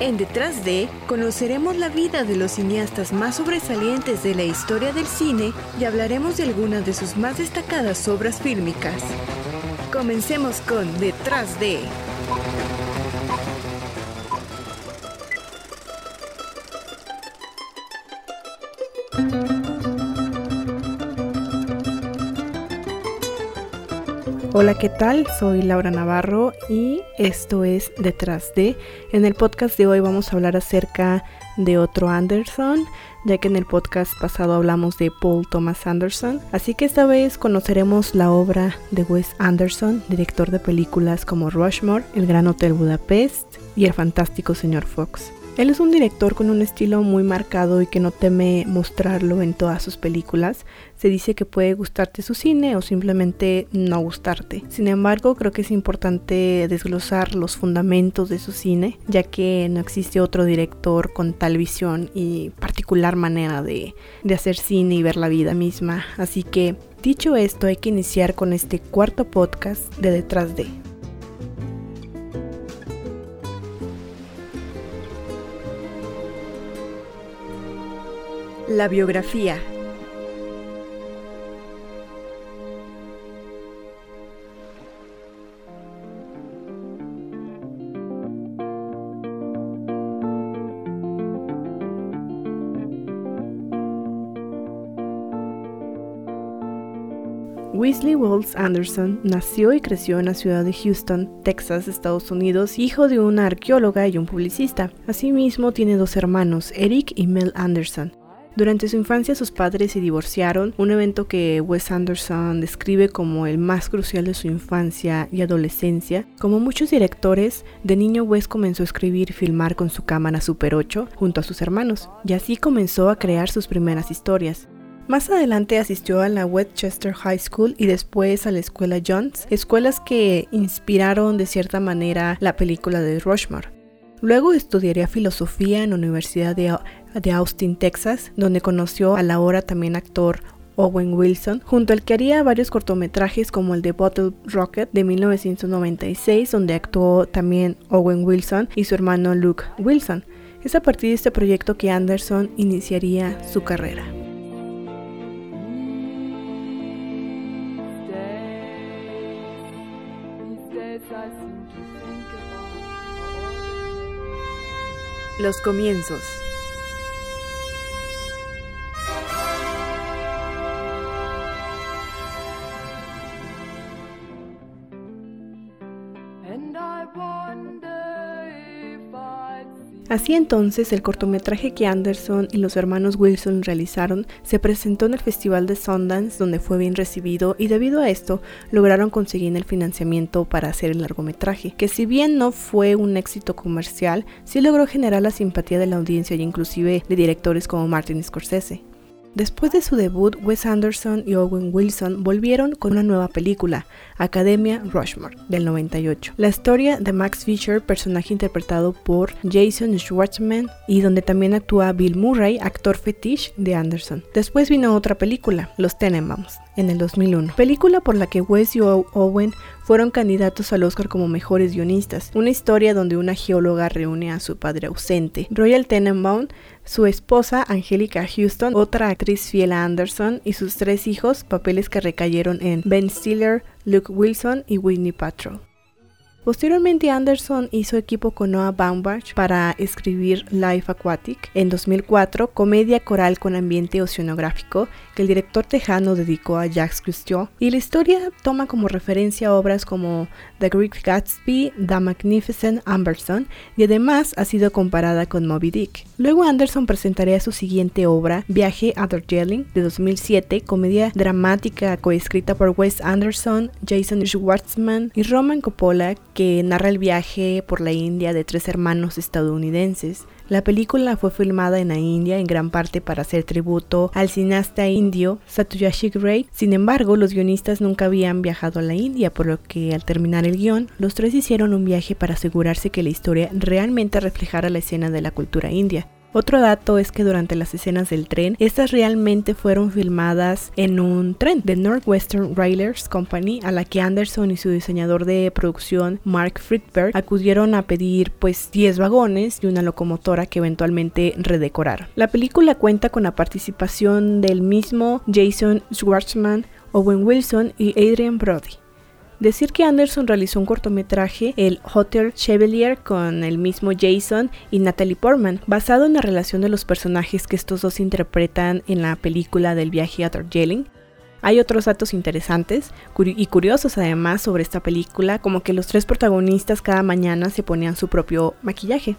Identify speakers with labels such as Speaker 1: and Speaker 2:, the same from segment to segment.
Speaker 1: En Detrás de, conoceremos la vida de los cineastas más sobresalientes de la historia del cine y hablaremos de algunas de sus más destacadas obras fílmicas. Comencemos con Detrás de. Hola, ¿qué tal? Soy Laura Navarro y esto es Detrás de. En el podcast de hoy vamos a hablar acerca de otro Anderson, ya que en el podcast pasado hablamos de Paul Thomas Anderson. Así que esta vez conoceremos la obra de Wes Anderson, director de películas como Rushmore, El Gran Hotel Budapest y El Fantástico Señor Fox. Él es un director con un estilo muy marcado y que no teme mostrarlo en todas sus películas. Se dice que puede gustarte su cine o simplemente no gustarte. Sin embargo, creo que es importante desglosar los fundamentos de su cine, ya que no existe otro director con tal visión y particular manera de, de hacer cine y ver la vida misma. Así que, dicho esto, hay que iniciar con este cuarto podcast de Detrás de. La biografía. Weasley Walls Anderson nació y creció en la ciudad de Houston, Texas, Estados Unidos, hijo de una arqueóloga y un publicista. Asimismo, tiene dos hermanos, Eric y Mel Anderson. Durante su infancia sus padres se divorciaron, un evento que Wes Anderson describe como el más crucial de su infancia y adolescencia. Como muchos directores, de niño Wes comenzó a escribir y filmar con su cámara Super 8 junto a sus hermanos, y así comenzó a crear sus primeras historias. Más adelante asistió a la Westchester High School y después a la escuela Jones, escuelas que inspiraron de cierta manera la película de Rushmore. Luego estudiaría filosofía en la Universidad de, Austin, Texas, donde conoció al ahora también actor Owen Wilson, junto al que haría varios cortometrajes como el de Bottle Rocket de 1996, donde actuó también Owen Wilson y su hermano Luke Wilson. Es a partir de este proyecto que Anderson iniciaría su carrera. Los comienzos. Así entonces, el cortometraje que Anderson y los hermanos Wilson realizaron se presentó en el Festival de Sundance, donde fue bien recibido, y debido a esto lograron conseguir el financiamiento para hacer el largometraje, que si bien no fue un éxito comercial, sí logró generar la simpatía de la audiencia y inclusive de directores como Martin Scorsese. Después de su debut, Wes Anderson y Owen Wilson volvieron con una nueva película, Academia Rushmore, del 98. La historia de Max Fisher, personaje interpretado por Jason Schwartzman y donde también actúa Bill Murray, actor fetiche de Anderson. Después vino otra película, Los Tenenbaums, en el 2001, película por la que Wes y Owen fueron candidatos al Oscar como mejores guionistas, una historia donde una geóloga reúne a su padre ausente, Royal Tenenbaum, su esposa Angelica Houston, otra actriz fiel a Anderson y sus tres hijos, papeles que recayeron en Ben Stiller, Luke Wilson y Whitney Patrol. Posteriormente Anderson hizo equipo con Noah Baumbach para escribir Life Aquatic en 2004, comedia coral con ambiente oceanográfico que el director tejano dedicó a Jacques Cousteau y la historia toma como referencia obras como The Great Gatsby, The Magnificent Amberson y además ha sido comparada con Moby Dick. Luego Anderson presentaría su siguiente obra, Viaje a Darjeeling de 2007, comedia dramática coescrita por Wes Anderson, Jason Schwartzman y Roman Coppola que narra el viaje por la India de tres hermanos estadounidenses. La película fue filmada en la India en gran parte para hacer tributo al cineasta indio Satyajit Ray. Sin embargo, los guionistas nunca habían viajado a la India, por lo que al terminar el guion, los tres hicieron un viaje para asegurarse que la historia realmente reflejara la escena de la cultura india. Otro dato es que durante las escenas del tren, estas realmente fueron filmadas en un tren de Northwestern Railers Company a la que Anderson y su diseñador de producción Mark Friedberg acudieron a pedir pues 10 vagones y una locomotora que eventualmente redecoraron. La película cuenta con la participación del mismo Jason Schwartzman, Owen Wilson y Adrian Brody. Decir que Anderson realizó un cortometraje, el Hotel Chevalier, con el mismo Jason y Natalie Portman, basado en la relación de los personajes que estos dos interpretan en la película del viaje a Darjeeling. Hay otros datos interesantes y curiosos además sobre esta película, como que los tres protagonistas cada mañana se ponían su propio maquillaje.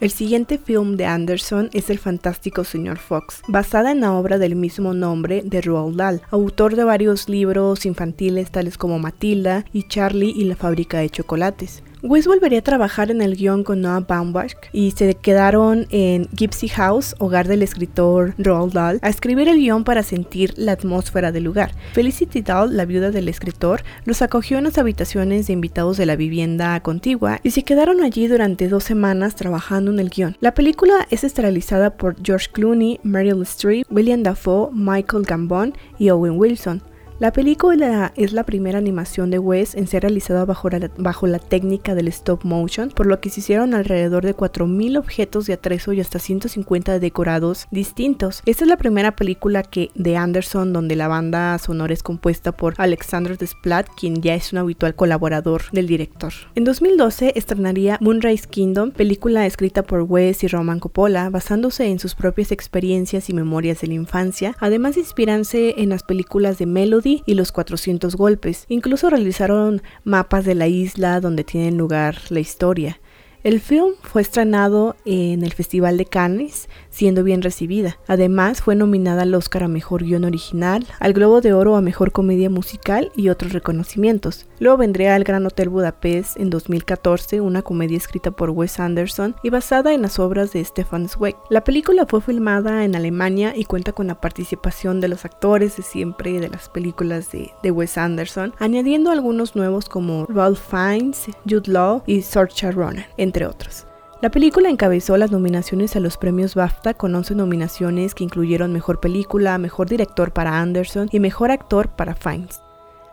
Speaker 1: El siguiente film de Anderson es El fantástico señor Fox, basada en la obra del mismo nombre de Roald Dahl, autor de varios libros infantiles tales como Matilda y Charlie y la fábrica de chocolates. Wes volvería a trabajar en el guion con Noah Baumbach y se quedaron en Gypsy House, hogar del escritor Roald Dahl, a escribir el guion para sentir la atmósfera del lugar. Felicity Dahl, la viuda del escritor, los acogió en las habitaciones de invitados de la vivienda contigua y se quedaron allí durante dos semanas trabajando en el guion. La película es esterilizada por George Clooney, Meryl Streep, William Dafoe, Michael Gambon y Owen Wilson. La película es la primera animación de Wes en ser realizada bajo la, técnica del stop motion, por lo que se hicieron alrededor de 4.000 objetos de atrezo y hasta 150 decorados distintos. Esta es la primera película que de Anderson donde la banda sonora es compuesta por Alexander Desplat, quien ya es un habitual colaborador del director. En 2012 estrenaría Moonrise Kingdom, película escrita por Wes y Roman Coppola, basándose en sus propias experiencias y memorias de la infancia, además de inspirarse en las películas de Melody y los 400 golpes. Incluso realizaron mapas de la isla donde tiene lugar la historia. El film fue estrenado en el Festival de Cannes, siendo bien recibida. Además, fue nominada al Oscar a Mejor Guión Original, al Globo de Oro a Mejor Comedia Musical y otros reconocimientos. Luego vendría al Gran Hotel Budapest en 2014, una comedia escrita por Wes Anderson y basada en las obras de Stefan Zweig. La película fue filmada en Alemania y cuenta con la participación de los actores de siempre de las películas de, de Wes Anderson, añadiendo algunos nuevos como Ralph Fiennes, Jude Law y Saoirse Ronan entre otros. La película encabezó las nominaciones a los premios BAFTA con 11 nominaciones que incluyeron Mejor Película, Mejor Director para Anderson y Mejor Actor para Fiennes.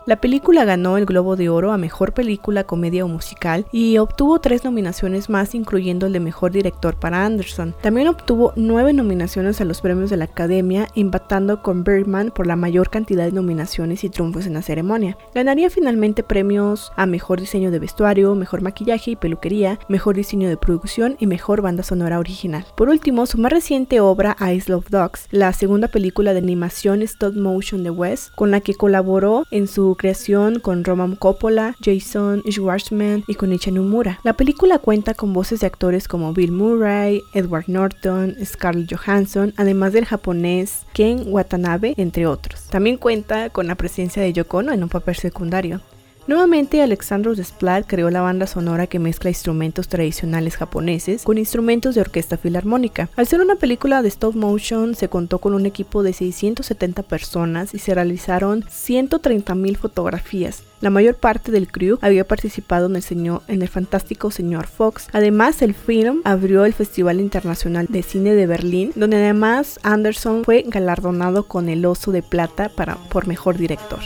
Speaker 1: La película ganó el Globo de Oro a Mejor Película, Comedia o Musical y obtuvo tres nominaciones más, incluyendo el de Mejor Director para Anderson. También obtuvo nueve nominaciones a los premios de la Academia, empatando con Birdman por la mayor cantidad de nominaciones y triunfos en la ceremonia. Ganaría finalmente premios a Mejor Diseño de Vestuario, Mejor Maquillaje y Peluquería, Mejor Diseño de Producción y Mejor Banda Sonora Original. Por último, su más reciente obra, Ice Love Dogs, la segunda película de animación stop motion de West, con la que colaboró en su creación con Roman Coppola, Jason Schwartzman y Konichi Nomura. La película cuenta con voces de actores como Bill Murray, Edward Norton, Scarlett Johansson, además del japonés Ken Watanabe, entre otros. También cuenta con la presencia de Yoko Ono en un papel secundario. Nuevamente, Alexandros Desplat creó la banda sonora que mezcla instrumentos tradicionales japoneses con instrumentos de orquesta filarmónica. Al ser una película de stop motion, se contó con un equipo de 670 personas y se realizaron 130.000 fotografías. La mayor parte del crew había participado en el, señor, en el fantástico Señor Fox. Además, el film abrió el Festival Internacional de Cine de Berlín, donde además Anderson fue galardonado con el Oso de Plata para, por Mejor Director.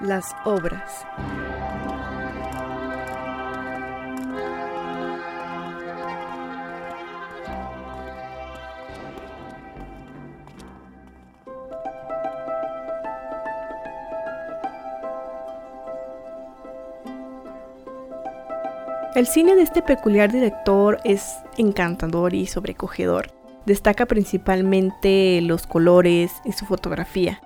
Speaker 1: Las obras. El cine de este peculiar director es encantador y sobrecogedor. Destaca principalmente los colores y su fotografía.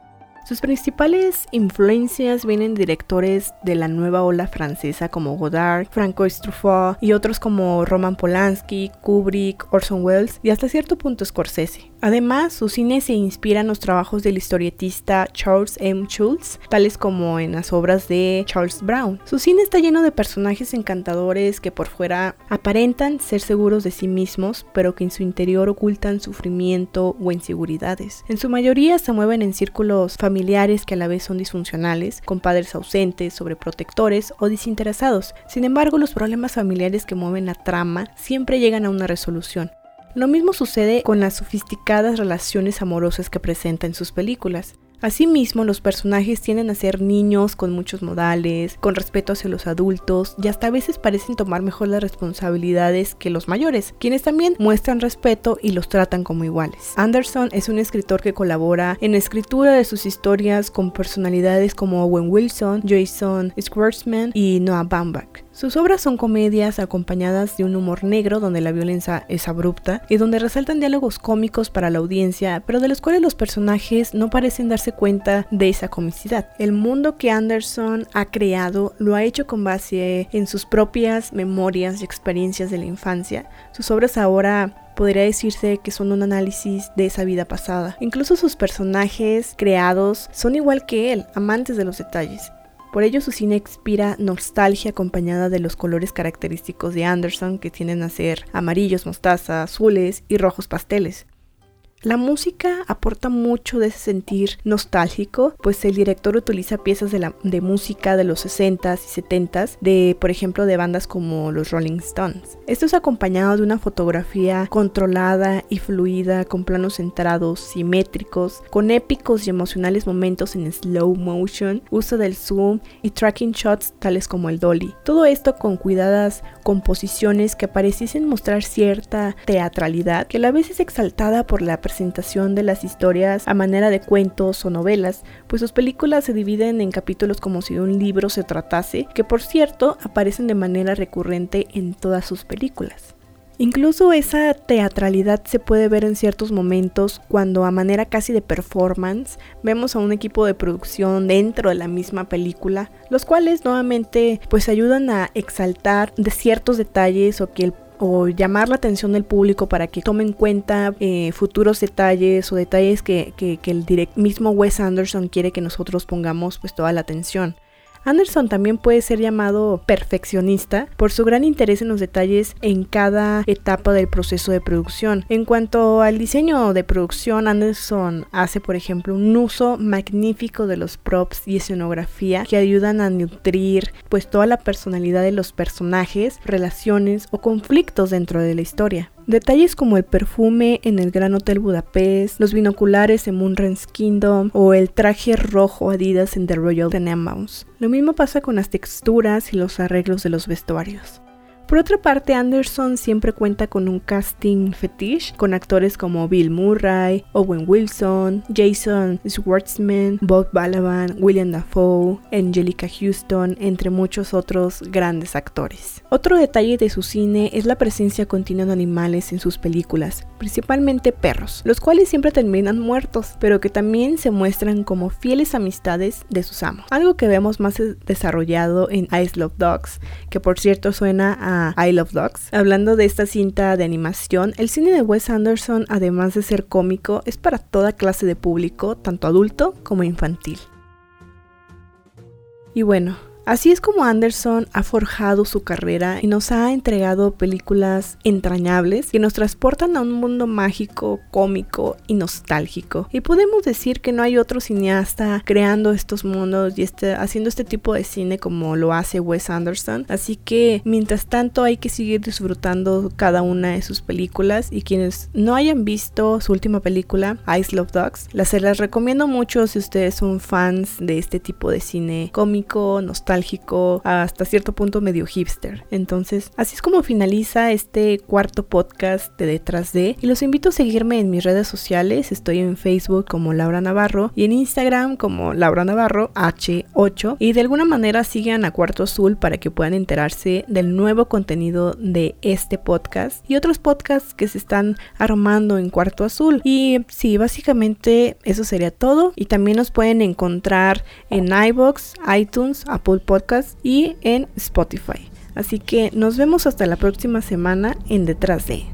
Speaker 1: Sus principales influencias vienen directores de la nueva ola francesa como Godard, Francois Truffaut y otros como Roman Polanski, Kubrick, Orson Welles y hasta cierto punto Scorsese. Además, su cine se inspira en los trabajos del historietista Charles M. Schulz, tales como en las obras de Charles Brown. Su cine está lleno de personajes encantadores que por fuera aparentan ser seguros de sí mismos, pero que en su interior ocultan sufrimiento o inseguridades. En su mayoría se mueven en círculos familiares que a la vez son disfuncionales, con padres ausentes, sobreprotectores o desinteresados. Sin embargo, los problemas familiares que mueven la trama siempre llegan a una resolución. Lo mismo sucede con las sofisticadas relaciones amorosas que presenta en sus películas. Asimismo, los personajes tienden a ser niños con muchos modales, con respeto hacia los adultos y hasta a veces parecen tomar mejor las responsabilidades que los mayores, quienes también muestran respeto y los tratan como iguales. Anderson es un escritor que colabora en la escritura de sus historias con personalidades como Owen Wilson, Jason Schwartzman y Noah Baumbach. Sus obras son comedias acompañadas de un humor negro donde la violencia es abrupta y donde resaltan diálogos cómicos para la audiencia, pero de los cuales los personajes no parecen darse cuenta de esa comicidad. El mundo que Anderson ha creado lo ha hecho con base en sus propias memorias y experiencias de la infancia. Sus obras ahora podría decirse que son un análisis de esa vida pasada. Incluso sus personajes creados son igual que él, amantes de los detalles. Por ello su cine expira nostalgia acompañada de los colores característicos de Anderson que tienden a ser amarillos, mostaza, azules y rojos pasteles. La música aporta mucho de ese sentir nostálgico, pues el director utiliza piezas de, la, de música de los 60s y 70s, de por ejemplo de bandas como los Rolling Stones. Esto es acompañado de una fotografía controlada y fluida, con planos centrados, simétricos, con épicos y emocionales momentos en slow motion, uso del zoom y tracking shots tales como el dolly. Todo esto con cuidadas composiciones que pareciesen mostrar cierta teatralidad, que a la vez es exaltada por la presentación de las historias a manera de cuentos o novelas, pues sus películas se dividen en capítulos como si de un libro se tratase, que por cierto aparecen de manera recurrente en todas sus películas. Incluso esa teatralidad se puede ver en ciertos momentos cuando a manera casi de performance vemos a un equipo de producción dentro de la misma película, los cuales nuevamente pues ayudan a exaltar de ciertos detalles o que el o llamar la atención del público para que tome en cuenta eh, futuros detalles o detalles que, que, el mismo Wes Anderson quiere que nosotros pongamos pues toda la atención. Anderson también puede ser llamado perfeccionista por su gran interés en los detalles en cada etapa del proceso de producción. En cuanto al diseño de producción, Anderson hace, por ejemplo, un uso magnífico de los props y escenografía que ayudan a nutrir pues toda la personalidad de los personajes, relaciones o conflictos dentro de la historia. Detalles como el perfume en el Gran Hotel Budapest, los binoculares en Moonrise Kingdom o el traje rojo Adidas en The Royal Tenenbaums. Lo mismo pasa con las texturas y los arreglos de los vestuarios. Por otra parte, Anderson siempre cuenta con un casting fetish con actores como Bill Murray, Owen Wilson, Jason Schwartzman, Bob Balaban, William Dafoe, Angelica Houston, entre muchos otros grandes actores. Otro detalle de su cine es la presencia continua de animales en sus películas, principalmente perros, los cuales siempre terminan muertos, pero que también se muestran como fieles amistades de sus amos. Algo que vemos más desarrollado en Ice Love Dogs, que por cierto suena a I Love Dogs. Hablando de esta cinta de animación, el cine de Wes Anderson, además de ser cómico, es para toda clase de público, tanto adulto como infantil. Y bueno, Así es como Anderson ha forjado su carrera y nos ha entregado películas entrañables que nos transportan a un mundo mágico, cómico y nostálgico. Y podemos decir que no hay otro cineasta creando estos mundos y este, haciendo este tipo de cine como lo hace Wes Anderson. Así que mientras tanto hay que seguir disfrutando cada una de sus películas y quienes no hayan visto su última película, Ice Love Dogs, las se las recomiendo mucho si ustedes son fans de este tipo de cine cómico, hasta cierto punto medio hipster. Entonces, así es como finaliza este cuarto podcast de Detrás de. Y los invito a seguirme en mis redes sociales. Estoy en Facebook como Laura Navarro y en Instagram como Laura Navarro H8. Y de alguna manera sigan a Cuarto Azul para que puedan enterarse del nuevo contenido de este podcast y otros podcasts que se están armando en Cuarto Azul. Y sí, básicamente eso sería todo. Y también nos pueden encontrar en iBox, iTunes, Apple Podcast y en Spotify. Así que nos vemos hasta la próxima semana en Detrás de.